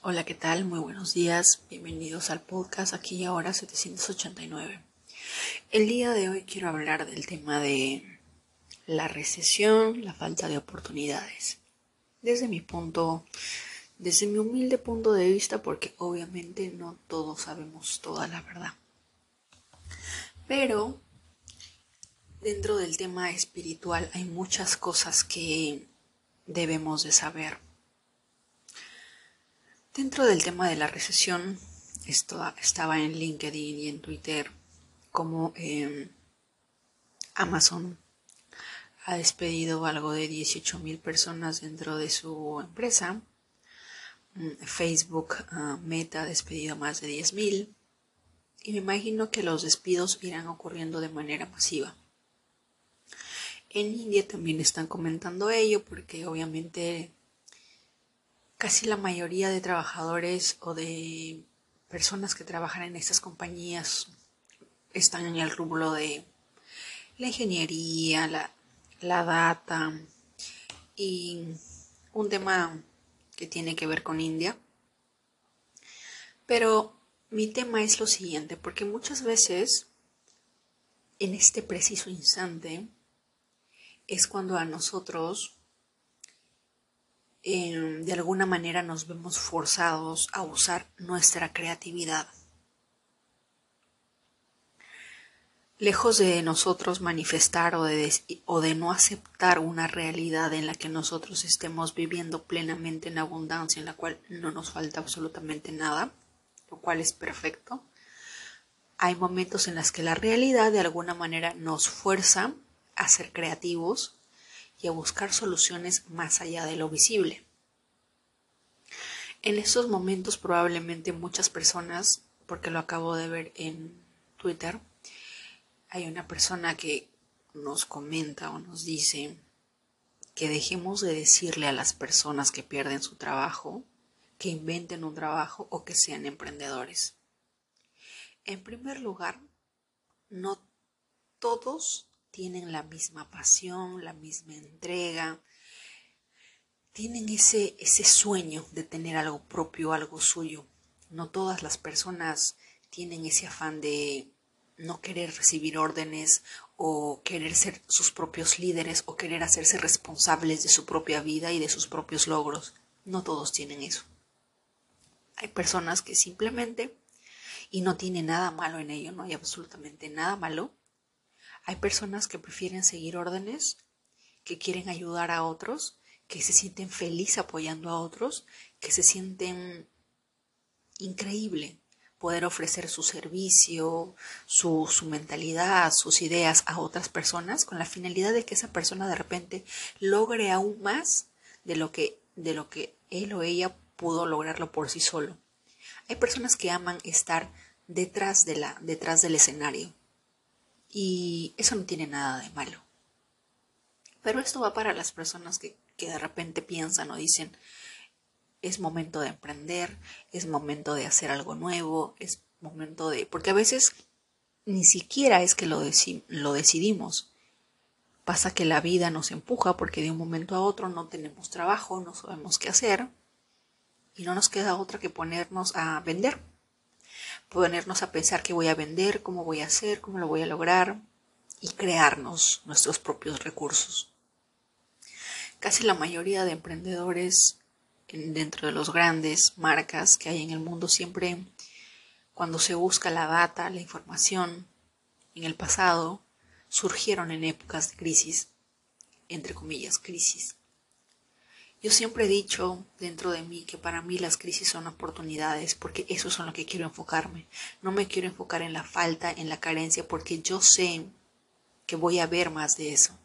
Hola, ¿qué tal? Muy buenos días. Bienvenidos al podcast aquí y ahora 789. El día de hoy quiero hablar del tema de la recesión, la falta de oportunidades. Desde mi punto, desde mi humilde punto de vista, porque obviamente no todos sabemos toda la verdad. Pero dentro del tema espiritual hay muchas cosas que debemos de saber Dentro del tema de la recesión, esto estaba en LinkedIn y en Twitter, como em, Amazon ha despedido algo de 18.000 personas dentro de su empresa. Mm, Facebook ah, Meta ha despedido más de 10.000. Y me imagino que los despidos irán ocurriendo de manera masiva. En India también están comentando ello porque obviamente casi la mayoría de trabajadores o de personas que trabajan en estas compañías están en el rubro de la ingeniería, la, la data y un tema que tiene que ver con India. Pero mi tema es lo siguiente, porque muchas veces en este preciso instante es cuando a nosotros Em, de alguna manera nos vemos forzados a usar nuestra creatividad. Lejos de nosotros manifestar o de, o de no aceptar una realidad en la que nosotros estemos viviendo plenamente en abundancia, en la cual no nos falta absolutamente nada, lo cual es perfecto, hay momentos en los que la realidad de alguna manera nos fuerza a ser creativos y a buscar soluciones más allá de lo visible. En estos momentos probablemente muchas personas, porque lo acabo de ver en Twitter, hay una persona que nos comenta o nos dice que dejemos de decirle a las personas que pierden su trabajo que inventen un trabajo o que sean emprendedores. En primer lugar, no todos tienen la misma pasión, la misma entrega, tienen ese, ese sueño de tener algo propio, algo suyo. No todas las personas tienen ese afán de no querer recibir órdenes o querer ser sus propios líderes o querer hacerse responsables de su propia vida y de sus propios logros. No todos tienen eso. Hay personas que simplemente, y no tiene nada malo en ello, no hay absolutamente nada malo, hay personas que prefieren seguir órdenes, que quieren ayudar a otros, que se sienten felices apoyando a otros, que se sienten increíble poder ofrecer su servicio, su, su, mentalidad, sus ideas a otras personas con la finalidad de que esa persona de repente logre aún más de lo que, de lo que él o ella pudo lograrlo por sí solo. Hay personas que aman estar detrás, de la, detrás del escenario, y eso no tiene nada de malo. Pero esto va para las personas que, que de repente piensan o dicen, es momento de emprender, es momento de hacer algo nuevo, es momento de... Porque a veces ni siquiera es que lo, lo decidimos. Pasa que la vida nos empuja porque de un momento a otro no tenemos trabajo, no sabemos qué hacer y no nos queda otra que ponernos a vender ponernos a pensar qué voy a vender, cómo voy a hacer, cómo lo voy a lograr y crearnos nuestros propios recursos. Casi la mayoría de emprendedores dentro de los grandes marcas que hay en el mundo siempre cuando se busca la data, la información en el pasado, surgieron en épocas de crisis, entre comillas, crisis. Yo siempre he dicho dentro de mí que para mí las crisis son oportunidades porque eso es en lo que quiero enfocarme. No me quiero enfocar en la falta, en la carencia, porque yo sé que voy a ver más de eso.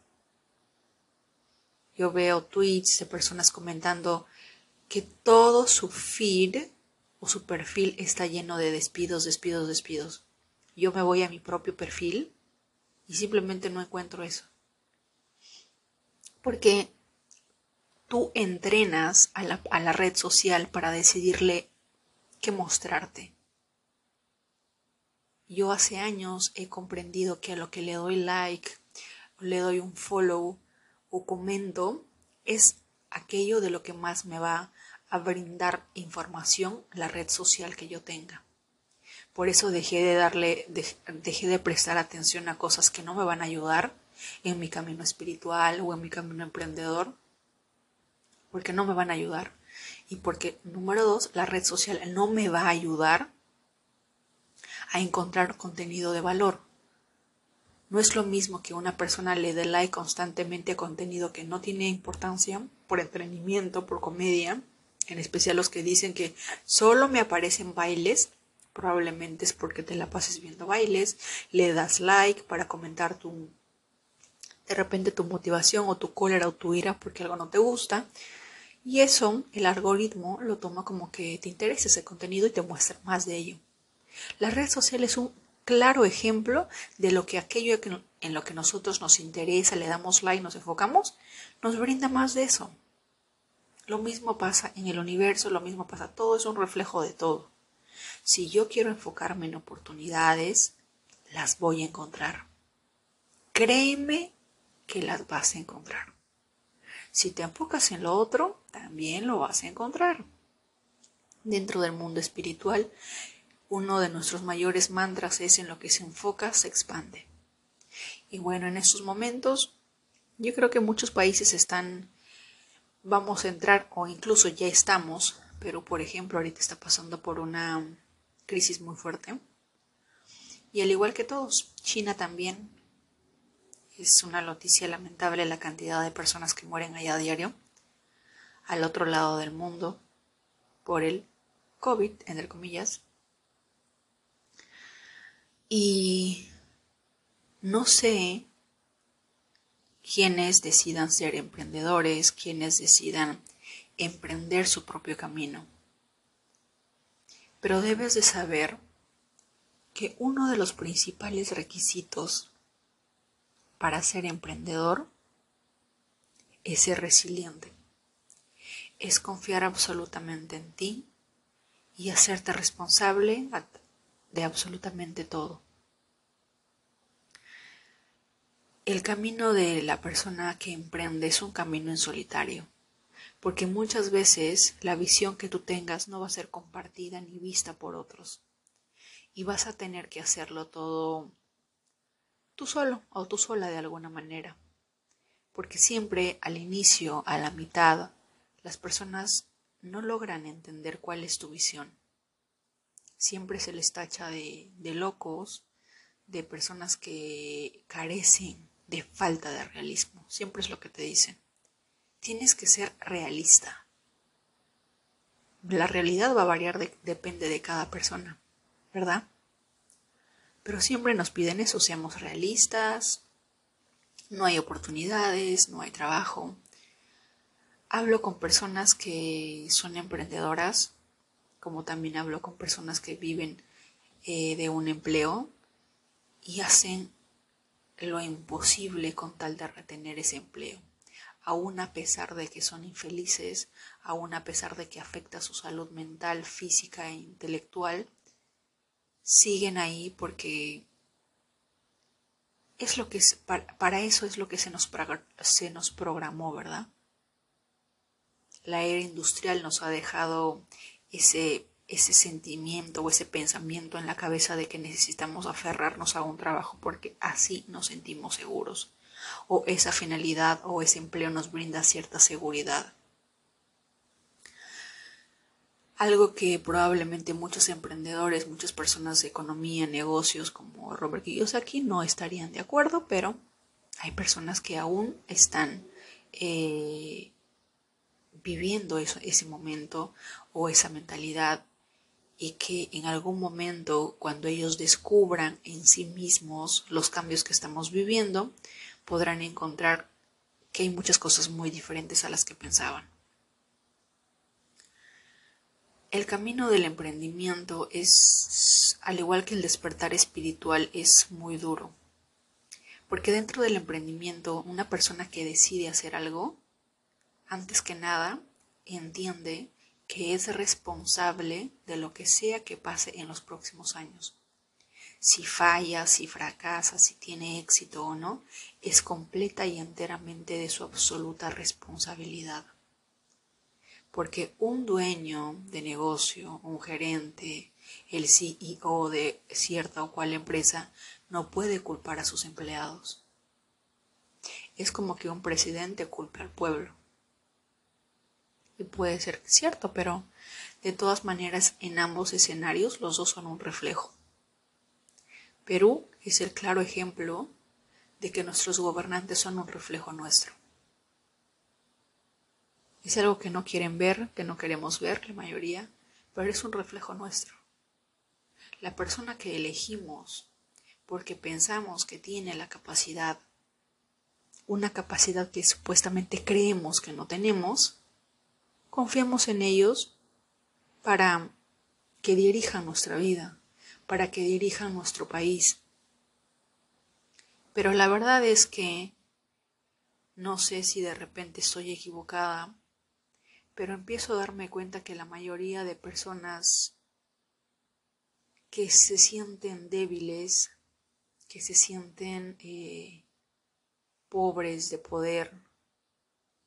Yo veo tweets de personas comentando que todo su feed o su perfil está lleno de despidos, despidos, despidos. Yo me voy a mi propio perfil y simplemente no encuentro eso. Porque tú entrenas a la, red social para decidirle qué mostrarte. Yo hace años he comprendido que a lo que le doy like, le doy un follow o comento es aquello de lo que más me va a brindar información la red social que yo tenga. Por eso dejé de darle, dejé de prestar atención a cosas que no me van a ayudar en mi camino espiritual o en mi camino emprendedor, porque no me van a ayudar. Y porque, número dos, la red social no me va a ayudar a encontrar contenido de valor. No es lo mismo que una persona le dé like constantemente a contenido que no tiene importancia, por entretenimiento, por comedia, en especial los que dicen que solo me aparecen bailes probablemente es porque te la pases viendo bailes, le das like para comentar tu de repente tu motivación o tu cólera o tu ira porque algo no te gusta. Y eso el algoritmo lo toma como que te interesa ese contenido y te muestra más de ello. La red social es un claro ejemplo de lo que aquello en lo que nosotros nos interesa, le damos like, nos enfocamos, nos brinda más de eso. Lo mismo pasa en el universo, lo mismo pasa, todo es un reflejo de todo. Si yo quiero enfocarme en oportunidades, las voy a encontrar. Créeme que las vas a encontrar. Si te enfocas en lo otro, también lo vas a encontrar. Dentro del mundo espiritual, uno de nuestros mayores mantras es en lo que se enfoca, se expande. Y bueno, en estos momentos, yo creo que muchos países están, vamos a entrar o incluso ya estamos pero por ejemplo ahorita está pasando por una crisis muy fuerte. Y al igual que todos, China también es una noticia lamentable la cantidad de personas que mueren allá a diario, al otro lado del mundo, por el COVID, entre comillas. Y no sé quiénes decidan ser emprendedores, quienes decidan emprender su propio camino. Pero debes de saber que uno de los principales requisitos para ser emprendedor es ser resiliente, es confiar absolutamente en ti y hacerte responsable de absolutamente todo. El camino de la persona que emprende es un camino en solitario porque muchas veces la visión que tú tengas no va a ser compartida ni vista por otros. Y vas a tener que hacerlo todo tú solo o tú sola de alguna manera. Porque siempre al inicio, a la mitad, las personas no logran entender cuál es tu visión. Siempre se les tacha de, de locos, de personas que carecen de falta de realismo. Siempre es lo que te dicen tienes que ser realista. La realidad va a variar, depende de cada persona, ¿verdad? Pero siempre nos piden eso, seamos realistas, no hay oportunidades, no hay trabajo. Hablo con personas que son emprendedoras, como también hablo con personas que viven eh, de un empleo y hacen lo imposible con tal de retener ese empleo aún a pesar de que son infelices, aún a pesar de que afecta su salud mental, física e intelectual, siguen ahí porque es lo que para, eso es lo que se nos, se nos programó, ¿verdad? La era industrial nos ha dejado ese, ese sentimiento o ese pensamiento en la cabeza de que necesitamos aferrarnos a un trabajo porque así nos sentimos seguros o esa finalidad o ese empleo nos brinda cierta seguridad. Algo que probablemente muchos emprendedores, muchas personas de economía, negocios como Robert Kiyosaki no estarían de acuerdo, pero hay personas que aún están eh, viviendo ese momento o esa mentalidad y que en algún momento cuando ellos descubran en sí mismos los cambios que estamos viviendo, podrán encontrar que hay muchas cosas muy diferentes a las que pensaban. El camino del emprendimiento es, al igual que el despertar espiritual, es muy duro. Porque dentro del emprendimiento, una persona que decide hacer algo, antes que nada, entiende que es responsable de lo que sea que pase en los próximos años si falla, si fracasa, si tiene éxito o no, es completa y enteramente de su absoluta responsabilidad. Porque un dueño de negocio, un gerente, el CEO de cierta o cual empresa no puede culpar a sus empleados. Es como que un presidente culpe al pueblo. Y puede ser cierto, pero de todas maneras en ambos escenarios los dos son un reflejo. Perú es el claro ejemplo de que nuestros gobernantes son un reflejo nuestro. Es algo que no quieren ver, que no queremos ver la mayoría, pero es un reflejo nuestro. La persona que elegimos porque pensamos que tiene la capacidad, una capacidad que supuestamente creemos que no tenemos, confiamos en ellos para que dirijan nuestra vida, para que dirijan nuestro país. Pero la verdad es que no sé si de repente estoy equivocada, pero empiezo a darme cuenta que la mayoría de personas que se sienten débiles, que se sienten eh, pobres de poder,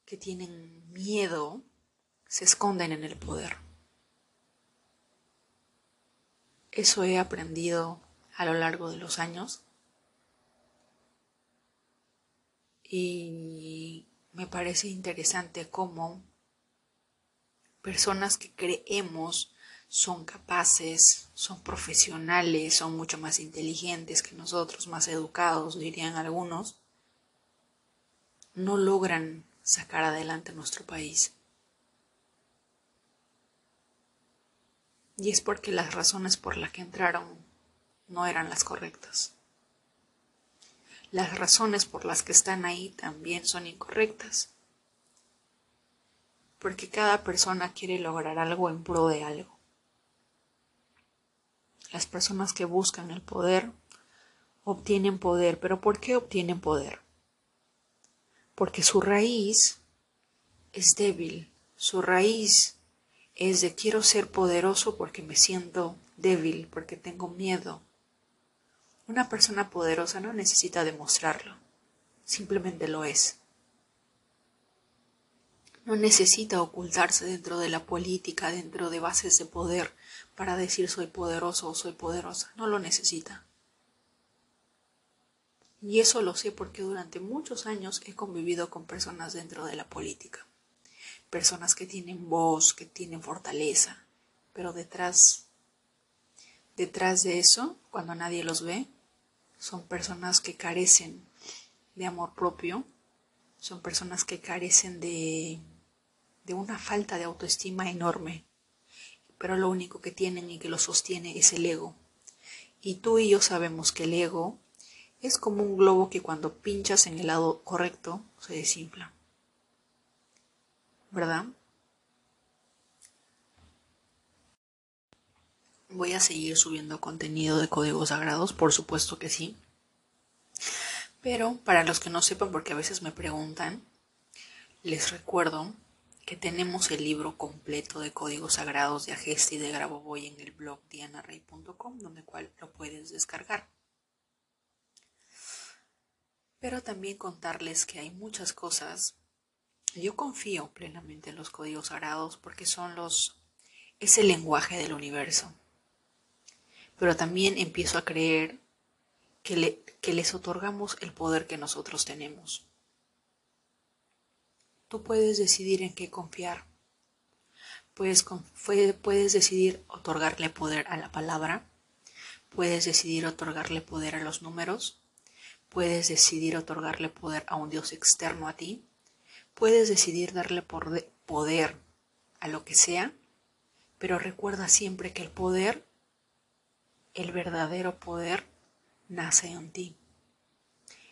que tienen miedo, se esconden en el poder. Eso he aprendido a lo largo de los años y me parece interesante cómo personas que creemos son capaces, son profesionales, son mucho más inteligentes que nosotros, más educados, dirían algunos, no logran sacar adelante nuestro país. Y es porque las razones por las que entraron no eran las correctas. Las razones por las que están ahí también son incorrectas. Porque cada persona quiere lograr algo en pro de algo. Las personas que buscan el poder obtienen poder, pero ¿por qué obtienen poder? Porque su raíz es débil, su raíz es de quiero ser poderoso porque me siento débil, porque tengo miedo. Una persona poderosa no necesita demostrarlo, simplemente lo es. No necesita ocultarse dentro de la política, dentro de bases de poder, para decir soy poderoso o soy poderosa. No lo necesita. Y eso lo sé porque durante muchos años he convivido con personas dentro de la política. Personas que tienen voz, que tienen fortaleza, pero detrás detrás de eso, cuando nadie los ve, son personas que carecen de amor propio, son personas que carecen de de una falta de autoestima enorme pero lo único que tienen y que lo sostiene es el ego. Y tú y yo sabemos que el ego es como un globo que cuando pinchas en el lado correcto se desinfla. ¿Verdad? Voy a seguir subiendo contenido de códigos sagrados, por supuesto que sí. Pero para los que no sepan, porque a veces me preguntan, les recuerdo que tenemos el libro completo de códigos sagrados de Agesta y de Grabovoi en el blog dianarey.com, donde cual lo puedes descargar. Pero también contarles que hay muchas cosas. Yo confío plenamente en los códigos sagrados porque son los es el lenguaje del universo. Pero también empiezo a creer que, que les otorgamos el poder que nosotros tenemos. Tú puedes decidir en qué confiar. Puedes, puedes decidir otorgarle poder a la palabra. Puedes decidir otorgarle poder a los números. Puedes decidir otorgarle poder a un Dios externo a ti. Puedes decidir darle poder a lo que sea. Pero recuerda siempre que el poder, el verdadero poder, nace en ti.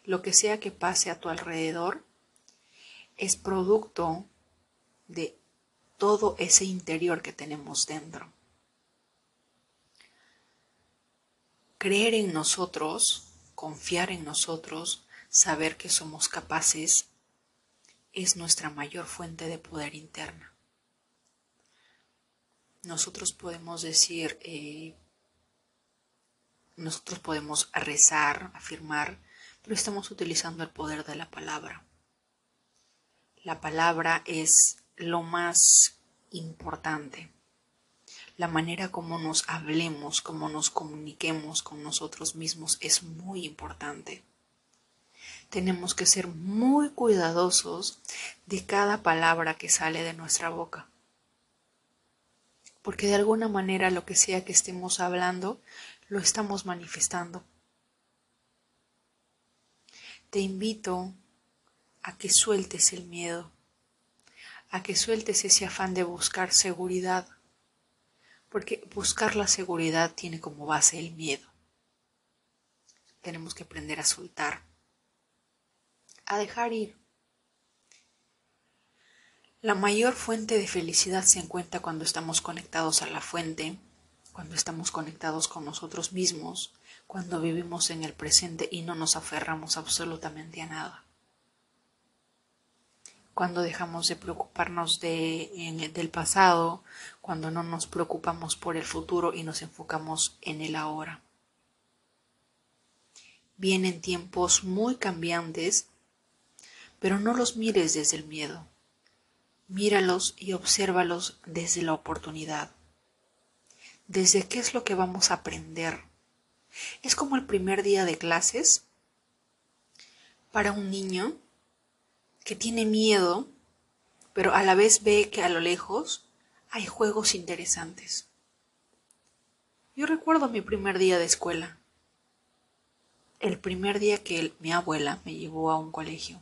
Lo que sea que pase a tu alrededor, es producto de todo ese interior que tenemos dentro. Creer en nosotros, confiar en nosotros, saber que somos capaces, es nuestra mayor fuente de poder interna. Nosotros podemos decir, eh, nosotros podemos rezar, afirmar, pero estamos utilizando el poder de la palabra. La palabra es lo más importante. La manera como nos hablemos, como nos comuniquemos con nosotros mismos es muy importante. Tenemos que ser muy cuidadosos de cada palabra que sale de nuestra boca. Porque de alguna manera lo que sea que estemos hablando, lo estamos manifestando. Te invito a que sueltes el miedo, a que sueltes ese afán de buscar seguridad, porque buscar la seguridad tiene como base el miedo. Tenemos que aprender a soltar, a dejar ir. La mayor fuente de felicidad se encuentra cuando estamos conectados a la fuente, cuando estamos conectados con nosotros mismos, cuando vivimos en el presente y no nos aferramos absolutamente a nada. Cuando dejamos de preocuparnos de, del pasado, cuando no nos preocupamos por el futuro y nos enfocamos en el ahora. Vienen tiempos muy cambiantes, pero no los mires desde el miedo. Míralos y obsérvalos desde la oportunidad. Desde qué es lo que vamos a aprender. Es como el primer día de clases para un niño que tiene miedo, pero a la vez ve que a lo lejos hay juegos interesantes. Yo recuerdo mi primer día de escuela, el primer día que mi abuela me llevó a un colegio.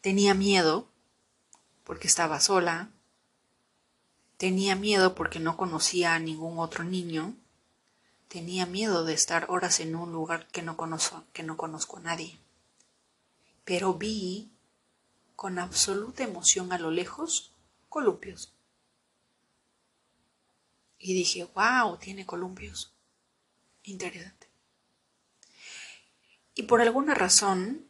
Tenía miedo porque estaba sola, tenía miedo porque no conocía a ningún otro niño, tenía miedo de estar horas en un lugar que no conozco, que no conozco a nadie. Pero vi con absoluta emoción a lo lejos columpios y dije, wow, tiene columpios. Interesante. Y por alguna razón,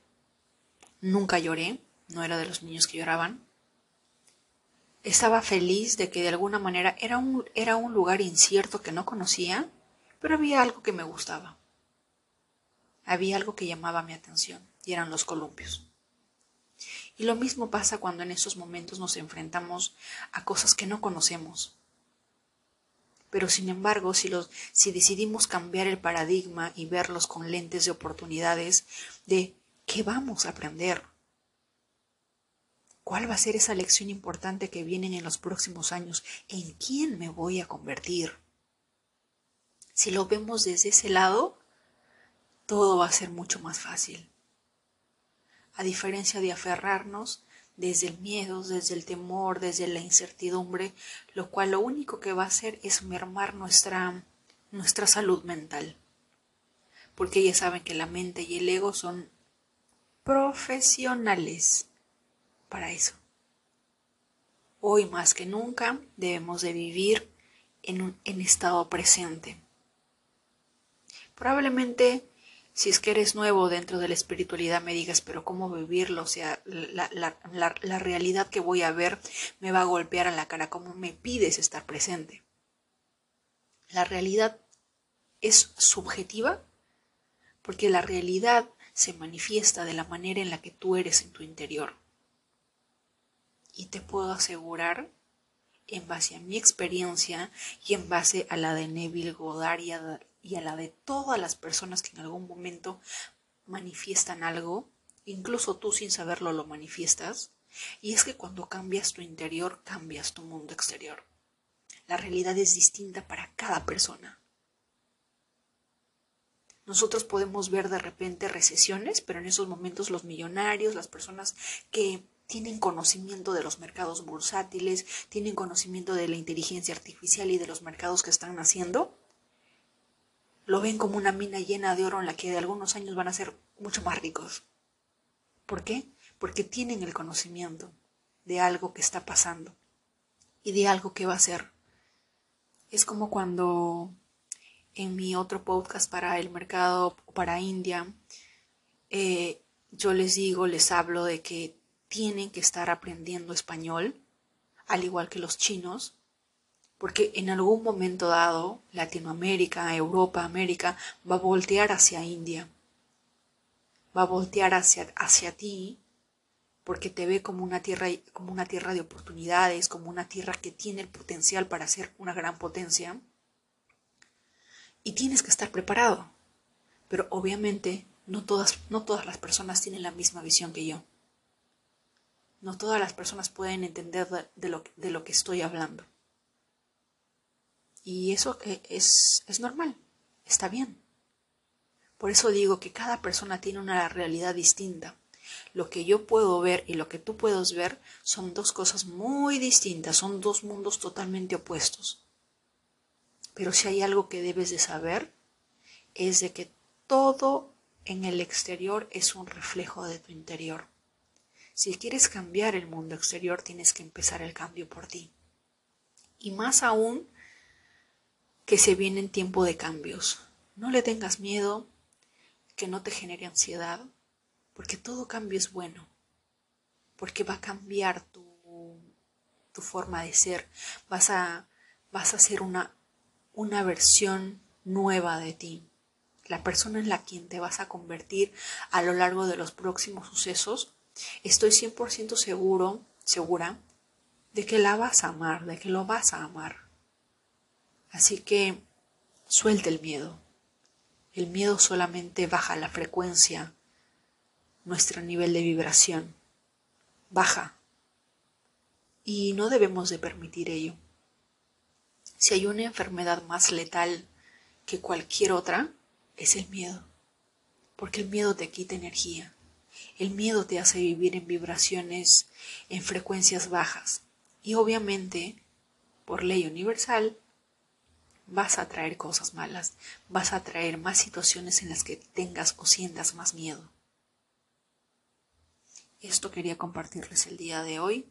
nunca lloré, no era de los niños que lloraban. Estaba feliz de que de alguna manera era un, era un lugar incierto que no conocía, pero había algo que me gustaba. Había algo que llamaba mi atención, y eran los columpios. Y lo mismo pasa cuando en esos momentos nos enfrentamos a cosas que no conocemos, pero sin embargo, si, decidimos cambiar el paradigma y verlos con lentes de oportunidades de qué vamos a aprender, cuál va a ser esa lección importante que viene en los próximos años, en quién me voy a convertir. Si lo vemos desde ese lado, todo va a ser mucho más fácil. A diferencia de aferrarnos desde el miedo, desde el temor, desde la incertidumbre, lo cual lo único que va a hacer es mermar nuestra, nuestra salud mental. Porque ya saben que la mente y el ego son profesionales para eso. Hoy más que nunca debemos de vivir en un en estado presente. Probablemente si es que eres nuevo dentro de la espiritualidad, me digas, pero ¿cómo vivirlo? O sea, la, la, realidad que voy a ver me va a golpear a la cara. ¿Cómo me pides estar presente? La realidad es subjetiva porque la realidad se manifiesta de la manera en la que tú eres en tu interior. Y te puedo asegurar, en base a mi experiencia y en base a la de Neville Goddard y a la de todas las personas que en algún momento manifiestan algo, incluso tú sin saberlo lo manifiestas, y es que cuando cambias tu interior, cambias tu mundo exterior. La realidad es distinta para cada persona. Nosotros podemos ver de repente recesiones, pero en esos momentos los millonarios, las personas que tienen conocimiento de los mercados bursátiles, tienen conocimiento de la inteligencia artificial y de los mercados que están naciendo, lo ven como una mina llena de oro en la que de algunos años van a ser mucho más ricos. ¿Por qué? Porque tienen el conocimiento de algo que está pasando y de algo que va a ser. Es como cuando en mi otro podcast para el mercado, para India, eh, yo les digo, les hablo de que tienen que estar aprendiendo español, al igual que los chinos, porque en algún momento dado Latinoamérica, Europa, América va a voltear hacia India, va a voltear hacia, hacia ti porque te ve como una tierra como una tierra de oportunidades, como una tierra que tiene el potencial para ser una gran potencia. Y tienes que estar preparado. Pero obviamente no todas no todas las personas tienen la misma visión que yo. No todas las personas pueden entender de, lo, de lo que estoy hablando. Y eso es, es normal, está bien. Por eso digo que cada persona tiene una realidad distinta. Lo que yo puedo ver y lo que tú puedes ver son dos cosas muy distintas, son dos mundos totalmente opuestos. Pero si hay algo que debes de saber, es de que todo en el exterior es un reflejo de tu interior. Si quieres cambiar el mundo exterior, tienes que empezar el cambio por ti. Y más aún que se viene en tiempo de cambios. No le tengas miedo, que no te genere ansiedad, porque todo cambio es bueno, porque va a cambiar tu, tu forma de ser, vas a, vas a ser una, una versión nueva de ti, la persona en la quien te vas a convertir a lo largo de los próximos sucesos Estoy 100% seguro, segura, de que la vas a amar, de que lo vas a amar. Así que suelte el miedo. El miedo solamente baja la frecuencia, nuestro nivel de vibración. Baja. Y no debemos de permitir ello. Si hay una enfermedad más letal que cualquier otra, es el miedo. Porque el miedo te quita energía. El miedo te hace vivir en vibraciones, en frecuencias bajas. Y obviamente, por ley universal, vas a traer cosas malas, vas a traer más situaciones en las que tengas o sientas más miedo. Esto quería compartirles el día de hoy.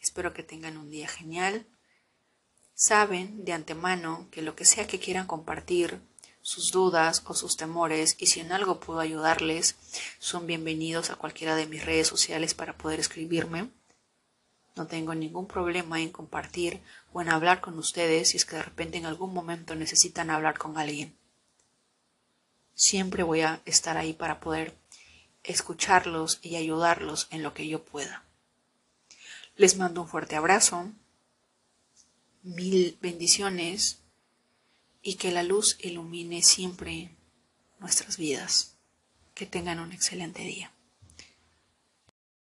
Espero que tengan un día genial. Saben de antemano que lo que sea que quieran compartir, sus dudas o sus temores y si en algo puedo ayudarles, son bienvenidos a cualquiera de mis redes sociales para poder escribirme. No tengo ningún problema en compartir o en hablar con ustedes si es que de repente en algún momento necesitan hablar con alguien. Siempre voy a estar ahí para poder escucharlos y ayudarlos en lo que yo pueda. Les mando un fuerte abrazo, mil bendiciones y que la luz ilumine siempre nuestras vidas. Que tengan un excelente día.